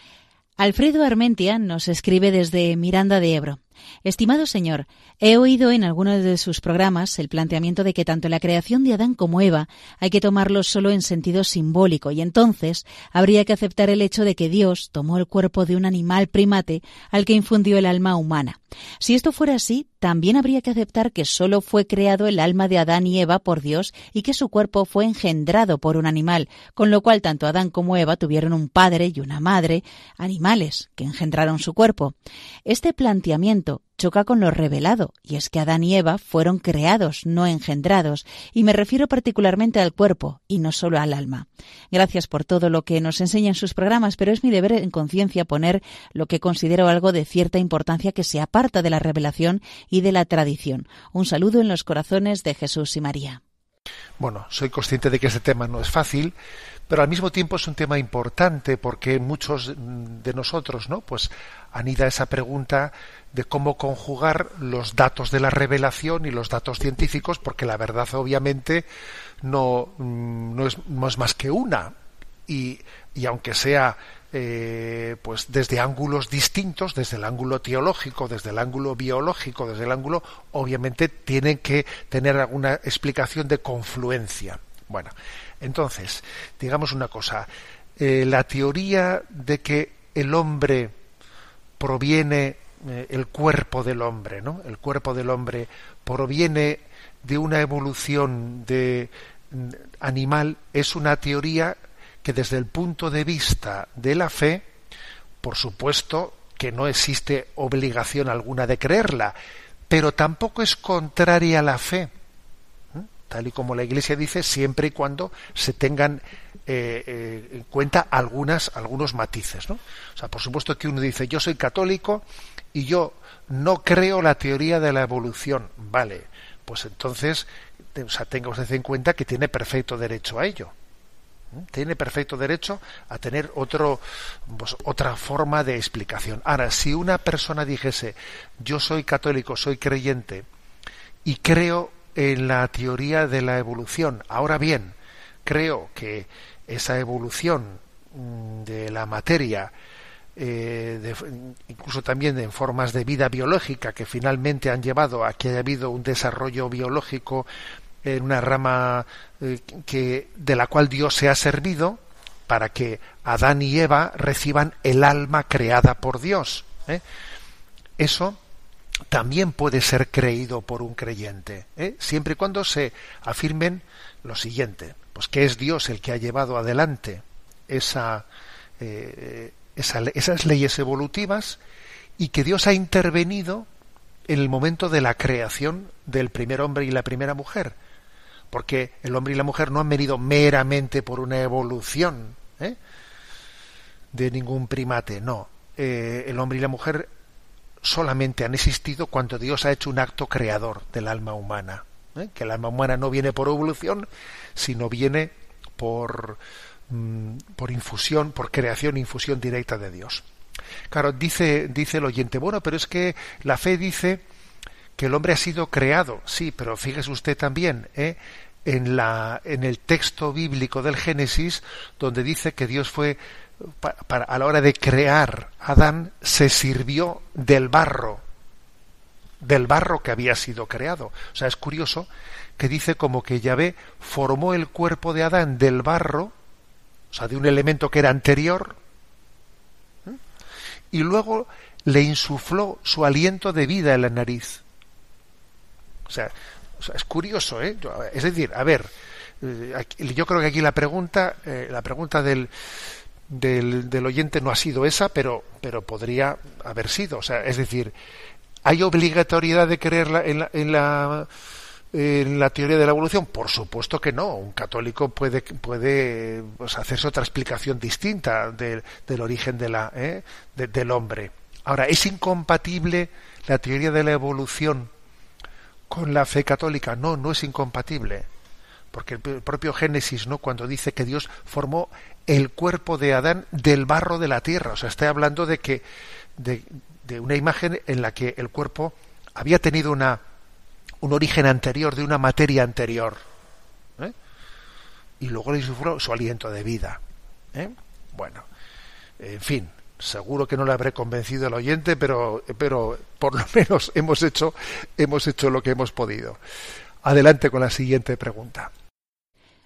Alfredo Armentia nos escribe desde Miranda de Ebro. Estimado señor, he oído en algunos de sus programas el planteamiento de que tanto la creación de Adán como Eva hay que tomarlo solo en sentido simbólico y entonces habría que aceptar el hecho de que Dios tomó el cuerpo de un animal primate al que infundió el alma humana. Si esto fuera así, también habría que aceptar que solo fue creado el alma de Adán y Eva por Dios y que su cuerpo fue engendrado por un animal, con lo cual tanto Adán como Eva tuvieron un padre y una madre, animales, que engendraron su cuerpo. Este planteamiento choca con lo revelado, y es que Adán y Eva fueron creados, no engendrados, y me refiero particularmente al cuerpo, y no solo al alma. Gracias por todo lo que nos enseña en sus programas, pero es mi deber en conciencia poner lo que considero algo de cierta importancia que se aparta de la revelación y de la tradición. Un saludo en los corazones de Jesús y María. Bueno, soy consciente de que este tema no es fácil, pero al mismo tiempo es un tema importante porque muchos de nosotros, ¿no? Pues anida esa pregunta de cómo conjugar los datos de la revelación y los datos científicos, porque la verdad obviamente no, mm, no, es, no es más que una. Y, y aunque sea eh, pues desde ángulos distintos, desde el ángulo teológico, desde el ángulo biológico, desde el ángulo, obviamente tienen que tener alguna explicación de confluencia. Bueno, entonces, digamos una cosa, eh, la teoría de que el hombre proviene eh, el cuerpo del hombre, ¿no? El cuerpo del hombre proviene de una evolución de mm, animal es una teoría que desde el punto de vista de la fe, por supuesto que no existe obligación alguna de creerla, pero tampoco es contraria a la fe, ¿eh? tal y como la Iglesia dice, siempre y cuando se tengan eh, eh, en cuenta algunos matices. ¿no? O sea, por supuesto que uno dice, yo soy católico y yo no creo la teoría de la evolución. Vale, pues entonces, o sea, tenga usted en cuenta que tiene perfecto derecho a ello. Tiene perfecto derecho a tener otro, pues, otra forma de explicación. Ahora, si una persona dijese, yo soy católico, soy creyente, y creo en la teoría de la evolución, ahora bien, creo que esa evolución mm, de la materia, eh, incluso también en formas de vida biológica que finalmente han llevado a que haya habido un desarrollo biológico en una rama eh, que de la cual Dios se ha servido para que Adán y Eva reciban el alma creada por Dios. ¿eh? Eso también puede ser creído por un creyente, ¿eh? siempre y cuando se afirmen lo siguiente, pues que es Dios el que ha llevado adelante esa, esa, esas leyes evolutivas y que Dios ha intervenido en el momento de la creación del primer hombre y la primera mujer, porque el hombre y la mujer no han venido meramente por una evolución ¿eh? de ningún primate, no. Eh, el hombre y la mujer solamente han existido cuando Dios ha hecho un acto creador del alma humana. ¿eh? Que el alma humana no viene por evolución, sino viene por, mm, por infusión, por creación, infusión directa de Dios. Claro, dice, dice el oyente, bueno, pero es que la fe dice que el hombre ha sido creado. Sí, pero fíjese usted también, ¿eh? en, la, en el texto bíblico del Génesis, donde dice que Dios fue, para, a la hora de crear Adán, se sirvió del barro, del barro que había sido creado. O sea, es curioso que dice como que Yahvé formó el cuerpo de Adán del barro, o sea, de un elemento que era anterior, ¿eh? y luego le insufló su aliento de vida en la nariz. O sea, es curioso, ¿eh? Es decir, a ver, eh, yo creo que aquí la pregunta, eh, la pregunta del, del, oyente no ha sido esa, pero, pero podría haber sido. O sea, es decir, ¿hay obligatoriedad de creer en, la, en, la, en la teoría de la evolución? Por supuesto que no. Un católico puede, puede pues, hacerse otra explicación distinta de, del origen de la, ¿eh? de, del hombre. Ahora, ¿es incompatible la teoría de la evolución con la fe católica. No, no es incompatible. Porque el propio Génesis, ¿no? Cuando dice que Dios formó el cuerpo de Adán del barro de la tierra. O sea, está hablando de que, de, una imagen en la que el cuerpo había tenido una, un origen anterior, de una materia anterior. ¿eh? Y luego le sufrió su aliento de vida. ¿eh? Bueno, en fin, seguro que no le habré convencido al oyente, pero, pero por lo menos hemos hecho, hemos hecho lo que hemos podido. Adelante con la siguiente pregunta.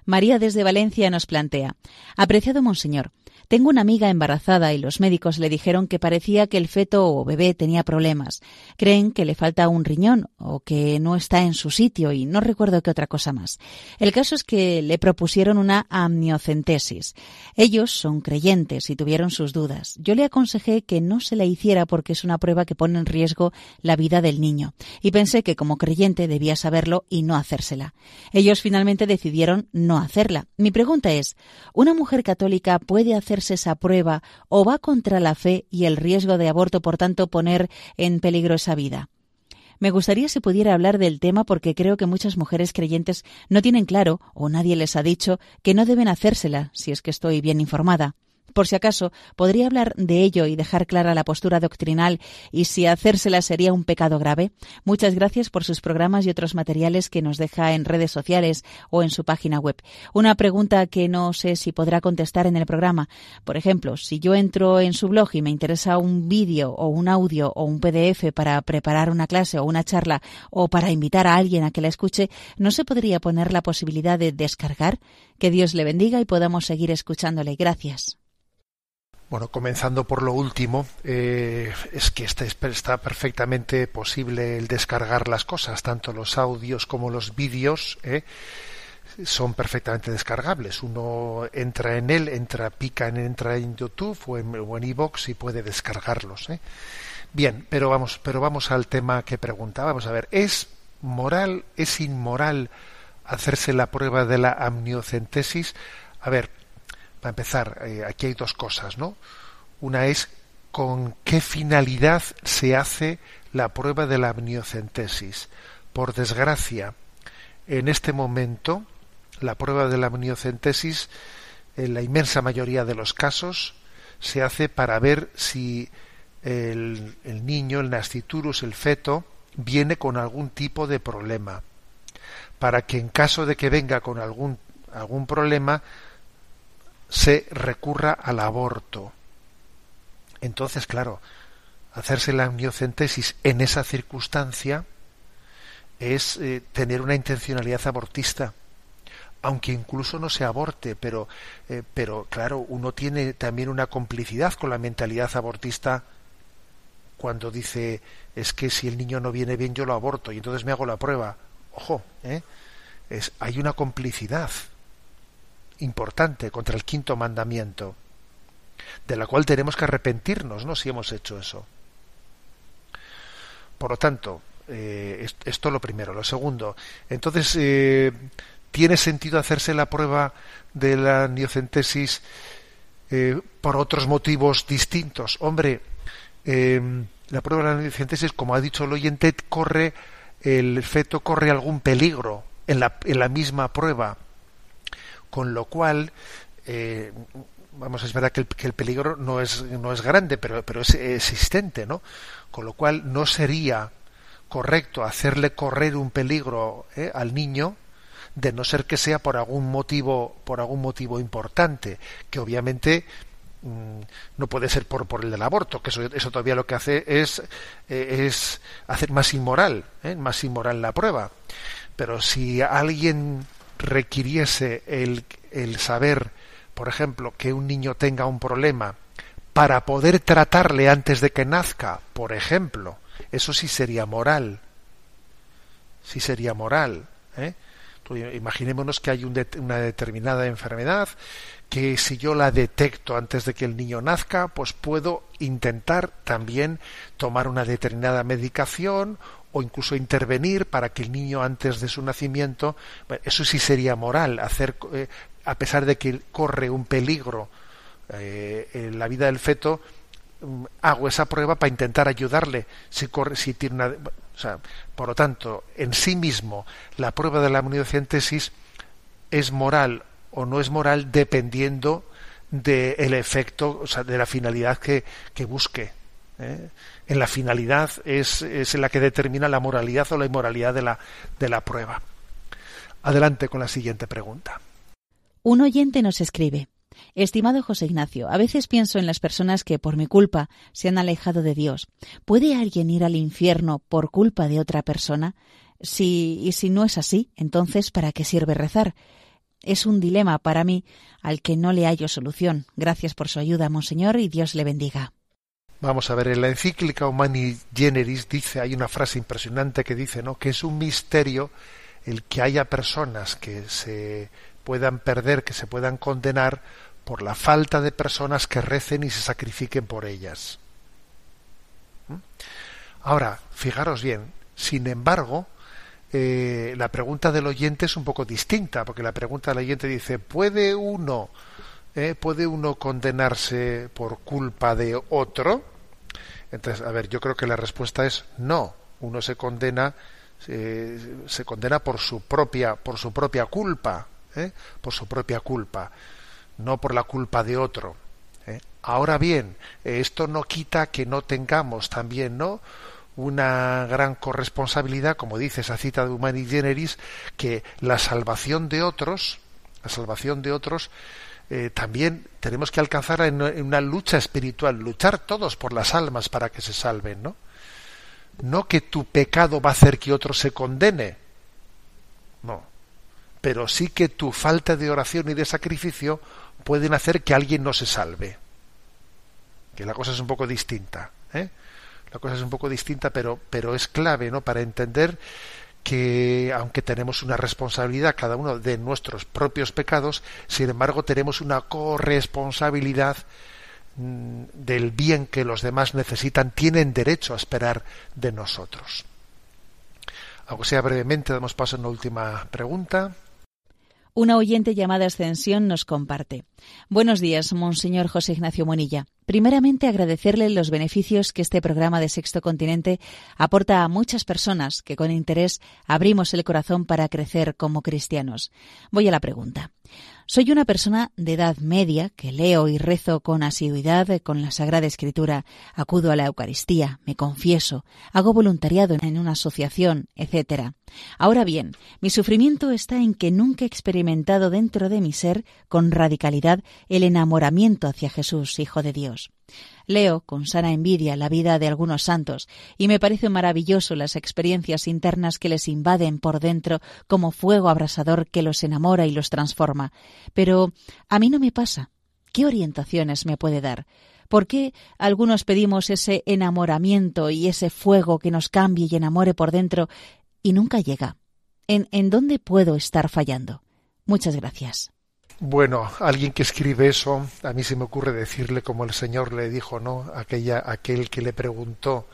María desde Valencia nos plantea Apreciado Monseñor, tengo una amiga embarazada y los médicos le dijeron que parecía que el feto o bebé tenía problemas. Creen que le falta un riñón o que no está en su sitio y no recuerdo qué otra cosa más. El caso es que le propusieron una amniocentesis. Ellos son creyentes y tuvieron sus dudas. Yo le aconsejé que no se la hiciera porque es una prueba que pone en riesgo la vida del niño. Y pensé que como creyente debía saberlo y no hacérsela. Ellos finalmente decidieron no hacerla. Mi pregunta es, ¿una mujer católica puede hacer esa prueba o va contra la fe y el riesgo de aborto, por tanto, poner en peligro esa vida? Me gustaría si pudiera hablar del tema porque creo que muchas mujeres creyentes no tienen claro, o nadie les ha dicho, que no deben hacérsela, si es que estoy bien informada. Por si acaso, podría hablar de ello y dejar clara la postura doctrinal y si hacérsela sería un pecado grave. Muchas gracias por sus programas y otros materiales que nos deja en redes sociales o en su página web. Una pregunta que no sé si podrá contestar en el programa. Por ejemplo, si yo entro en su blog y me interesa un vídeo o un audio o un PDF para preparar una clase o una charla o para invitar a alguien a que la escuche, ¿no se podría poner la posibilidad de descargar? Que Dios le bendiga y podamos seguir escuchándole. Gracias. Bueno, comenzando por lo último, eh, es que está, está perfectamente posible el descargar las cosas, tanto los audios como los vídeos. ¿eh? son perfectamente descargables. Uno entra en él, entra, pica en, entra en YouTube o en, o en iVoox y puede descargarlos. ¿eh? Bien, pero vamos, pero vamos al tema que preguntaba. Vamos a ver, ¿es moral, es inmoral hacerse la prueba de la amniocentesis? A ver, para empezar, eh, aquí hay dos cosas, ¿no? Una es con qué finalidad se hace la prueba de la amniocentesis. Por desgracia, en este momento, la prueba de la amniocentesis, en la inmensa mayoría de los casos, se hace para ver si el, el niño, el nasciturus, el feto, viene con algún tipo de problema. Para que en caso de que venga con algún, algún problema, se recurra al aborto. Entonces, claro, hacerse la amniocentesis en esa circunstancia es eh, tener una intencionalidad abortista, aunque incluso no se aborte, pero, eh, pero claro, uno tiene también una complicidad con la mentalidad abortista cuando dice es que si el niño no viene bien yo lo aborto y entonces me hago la prueba. Ojo, ¿eh? es, hay una complicidad importante contra el quinto mandamiento, de la cual tenemos que arrepentirnos, ¿no? Si hemos hecho eso. Por lo tanto, eh, esto lo primero. Lo segundo, entonces, eh, ¿tiene sentido hacerse la prueba de la niocentesis eh, por otros motivos distintos? Hombre, la prueba de la niocentesis, como ha dicho el oyente, corre, el feto corre algún peligro en la, en la misma prueba con lo cual eh, vamos es verdad que el, peligro no es no es grande pero pero es existente no con lo cual no sería correcto hacerle correr un peligro eh, al niño de no ser que sea por algún motivo por algún motivo importante que obviamente mmm, no puede ser por, por el del aborto que eso, eso todavía lo que hace es eh, es hacer más inmoral ¿eh? más inmoral la prueba pero si alguien requiriese el, el saber, por ejemplo, que un niño tenga un problema para poder tratarle antes de que nazca, por ejemplo, eso sí sería moral. Sí sería moral. ¿eh? Imaginémonos que hay una determinada enfermedad que si yo la detecto antes de que el niño nazca, pues puedo intentar también tomar una determinada medicación o incluso intervenir para que el niño antes de su nacimiento, eso sí sería moral, hacer, eh, a pesar de que corre un peligro eh, en la vida del feto, mm, hago esa prueba para intentar ayudarle si corre, si tiene una, o sea, por lo tanto, en sí mismo la prueba de la amniocentesis es moral o no es moral dependiendo del efecto, o sea, de la finalidad que, que busque. ¿Eh? En la finalidad es, es la que determina la moralidad o la inmoralidad de la, de la prueba. Adelante con la siguiente pregunta. Un oyente nos escribe. Estimado José Ignacio, a veces pienso en las personas que por mi culpa se han alejado de Dios. ¿Puede alguien ir al infierno por culpa de otra persona? Si, y si no es así, entonces ¿para qué sirve rezar? Es un dilema para mí al que no le hallo solución. Gracias por su ayuda, Monseñor, y Dios le bendiga. Vamos a ver, en la encíclica Humani Generis dice, hay una frase impresionante que dice, ¿no? que es un misterio el que haya personas que se puedan perder, que se puedan condenar por la falta de personas que recen y se sacrifiquen por ellas. ¿Mm? Ahora, fijaros bien, sin embargo, eh, la pregunta del oyente es un poco distinta, porque la pregunta del oyente dice, ¿puede uno, eh, puede uno condenarse por culpa de otro? Entonces, a ver, yo creo que la respuesta es no. Uno se condena, eh, se condena por su propia, por su propia culpa, ¿eh? por su propia culpa, no por la culpa de otro. Ahora bien, esto no quita que no tengamos también, ¿no? una gran corresponsabilidad, como dice esa cita de Humani Generis, que la salvación de otros, la salvación de otros, eh, también tenemos que alcanzar en, una lucha espiritual, luchar todos por las almas para que se salven, ¿no? No que tu pecado va a hacer que otro se condene, no, pero sí que tu falta de oración y de sacrificio pueden hacer que alguien no se salve. Que la cosa es un poco distinta, ¿eh? la cosa es un poco distinta, pero, pero es clave, ¿no? Para entender que aunque tenemos una responsabilidad cada uno de nuestros propios pecados, sin embargo tenemos una corresponsabilidad mm, del bien que los demás necesitan, tienen derecho a esperar de nosotros. Aunque sea brevemente, damos paso a una última pregunta. Una oyente llamada Ascensión nos comparte. Buenos días, Monseñor José Ignacio Monilla. Primeramente, agradecerle los beneficios que este programa de Sexto Continente aporta a muchas personas que con interés abrimos el corazón para crecer como cristianos. Voy a la pregunta. Soy una persona de edad media que leo y rezo con asiduidad con la Sagrada Escritura, acudo a la Eucaristía, me confieso, hago voluntariado en una asociación, etc. Ahora bien, mi sufrimiento está en que nunca he experimentado dentro de mi ser con radicalidad el enamoramiento hacia Jesús, Hijo de Dios. Leo con sana envidia la vida de algunos santos y me parece maravilloso las experiencias internas que les invaden por dentro como fuego abrasador que los enamora y los transforma. Pero a mí no me pasa. ¿Qué orientaciones me puede dar? ¿Por qué algunos pedimos ese enamoramiento y ese fuego que nos cambie y enamore por dentro y nunca llega? ¿En, en dónde puedo estar fallando? Muchas gracias. Bueno, alguien que escribe eso, a mí se me ocurre decirle como el Señor le dijo, ¿no? Aquella, aquel que le preguntó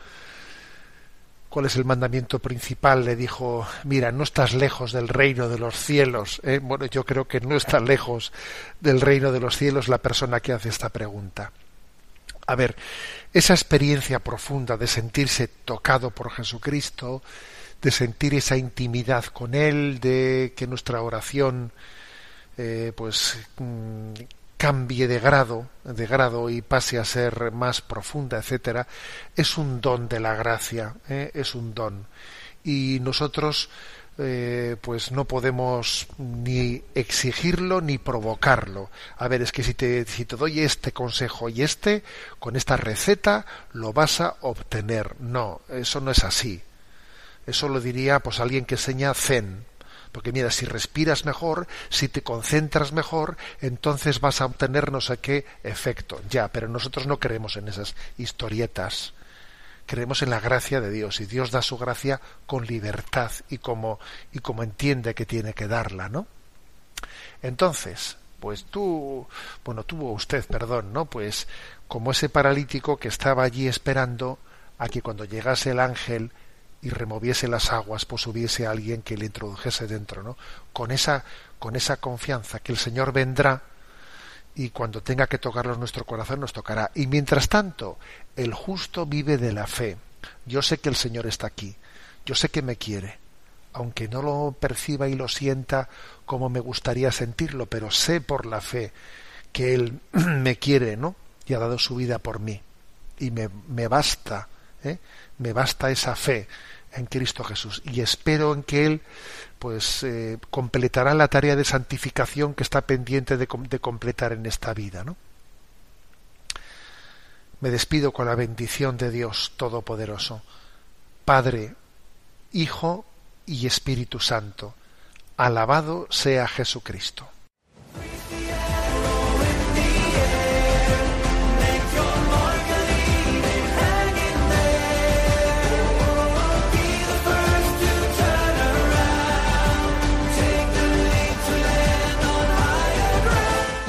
cuál es el mandamiento principal, le dijo, mira, no estás lejos del reino de los cielos. ¿eh? Bueno, yo creo que no está lejos del reino de los cielos la persona que hace esta pregunta. A ver, esa experiencia profunda de sentirse tocado por Jesucristo, de sentir esa intimidad con Él, de que nuestra oración eh, pues mm, cambie de grado, de grado y pase a ser más profunda, etcétera, es un don de la gracia, ¿eh? es un don. Y nosotros eh, pues no podemos ni exigirlo ni provocarlo. A ver, es que si te, si te doy este consejo y este, con esta receta lo vas a obtener. No, eso no es así. Eso lo diría pues alguien que enseña zen, porque mira, si respiras mejor, si te concentras mejor, entonces vas a obtener no sé qué efecto. Ya, pero nosotros no creemos en esas historietas. Creemos en la gracia de Dios y Dios da su gracia con libertad y como y como entiende que tiene que darla, ¿no? Entonces, pues tú, bueno, tuvo usted, perdón, ¿no? Pues como ese paralítico que estaba allí esperando a que cuando llegase el ángel y removiese las aguas, pues hubiese alguien que le introdujese dentro, ¿no? Con esa, con esa confianza que el Señor vendrá y cuando tenga que tocarlo nuestro corazón nos tocará. Y mientras tanto, el justo vive de la fe. Yo sé que el Señor está aquí, yo sé que me quiere, aunque no lo perciba y lo sienta como me gustaría sentirlo, pero sé por la fe que Él me quiere, ¿no? Y ha dado su vida por mí. Y me, me basta, ¿eh? me basta esa fe en Cristo Jesús y espero en que Él pues eh, completará la tarea de santificación que está pendiente de, de completar en esta vida. ¿no? Me despido con la bendición de Dios Todopoderoso, Padre, Hijo y Espíritu Santo. Alabado sea Jesucristo.